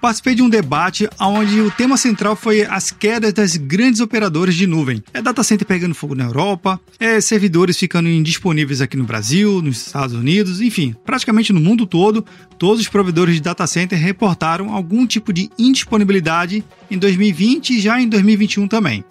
Participei de um debate onde o tema central foi as quedas das grandes operadoras de nuvem. É data center pegando fogo na Europa, é servidores ficando indisponíveis aqui no Brasil, nos Estados Unidos, enfim, praticamente no mundo todo, todos os provedores de data center reportaram algum tipo de indisponibilidade em 2020 e já em 2021 também.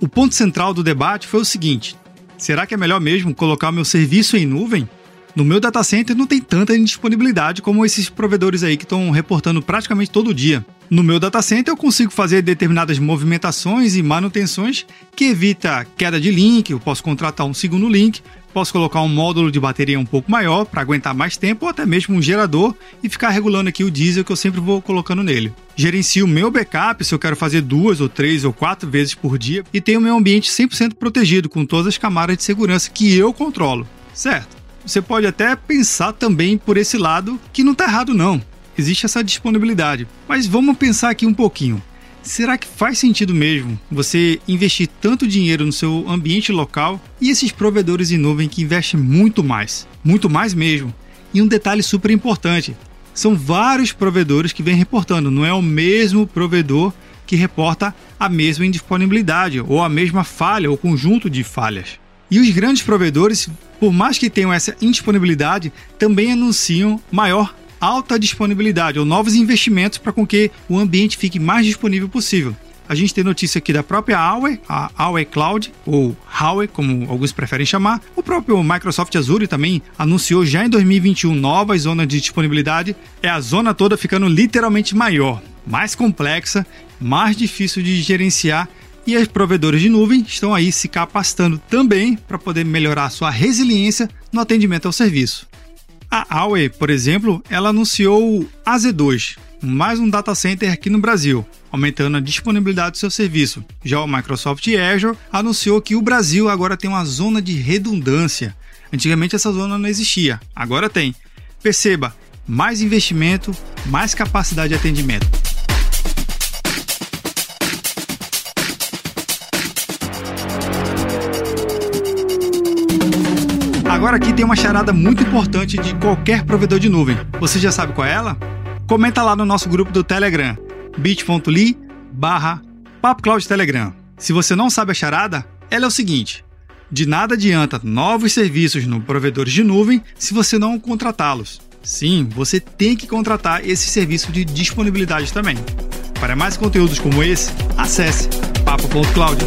O ponto central do debate foi o seguinte: será que é melhor mesmo colocar meu serviço em nuvem? No meu data center não tem tanta indisponibilidade como esses provedores aí que estão reportando praticamente todo dia. No meu data center eu consigo fazer determinadas movimentações e manutenções que evita queda de link, eu posso contratar um segundo link, posso colocar um módulo de bateria um pouco maior para aguentar mais tempo ou até mesmo um gerador e ficar regulando aqui o diesel que eu sempre vou colocando nele. Gerencio meu backup se eu quero fazer duas ou três ou quatro vezes por dia e tenho meu ambiente 100% protegido com todas as camadas de segurança que eu controlo, certo? Você pode até pensar também por esse lado que não está errado não. Existe essa disponibilidade. Mas vamos pensar aqui um pouquinho. Será que faz sentido mesmo você investir tanto dinheiro no seu ambiente local e esses provedores em nuvem que investem muito mais? Muito mais mesmo. E um detalhe super importante: são vários provedores que vêm reportando, não é o mesmo provedor que reporta a mesma indisponibilidade ou a mesma falha ou conjunto de falhas. E os grandes provedores, por mais que tenham essa indisponibilidade, também anunciam maior alta disponibilidade ou novos investimentos para com que o ambiente fique mais disponível possível. A gente tem notícia aqui da própria Huawei, a Huawei Cloud, ou Huawei, como alguns preferem chamar. O próprio Microsoft Azure também anunciou já em 2021 novas zonas de disponibilidade. É a zona toda ficando literalmente maior, mais complexa, mais difícil de gerenciar e os provedores de nuvem estão aí se capacitando também para poder melhorar sua resiliência no atendimento ao serviço. A Huawei, por exemplo, ela anunciou o AZ2, mais um data center aqui no Brasil, aumentando a disponibilidade do seu serviço. Já o Microsoft Azure anunciou que o Brasil agora tem uma zona de redundância. Antigamente essa zona não existia, agora tem. Perceba, mais investimento, mais capacidade de atendimento. Agora aqui tem uma charada muito importante de qualquer provedor de nuvem. Você já sabe qual é ela? Comenta lá no nosso grupo do Telegram, bit.ly barra Telegram. Se você não sabe a charada, ela é o seguinte. De nada adianta novos serviços no provedores de nuvem se você não contratá-los. Sim, você tem que contratar esse serviço de disponibilidade também. Para mais conteúdos como esse, acesse papo.cloud.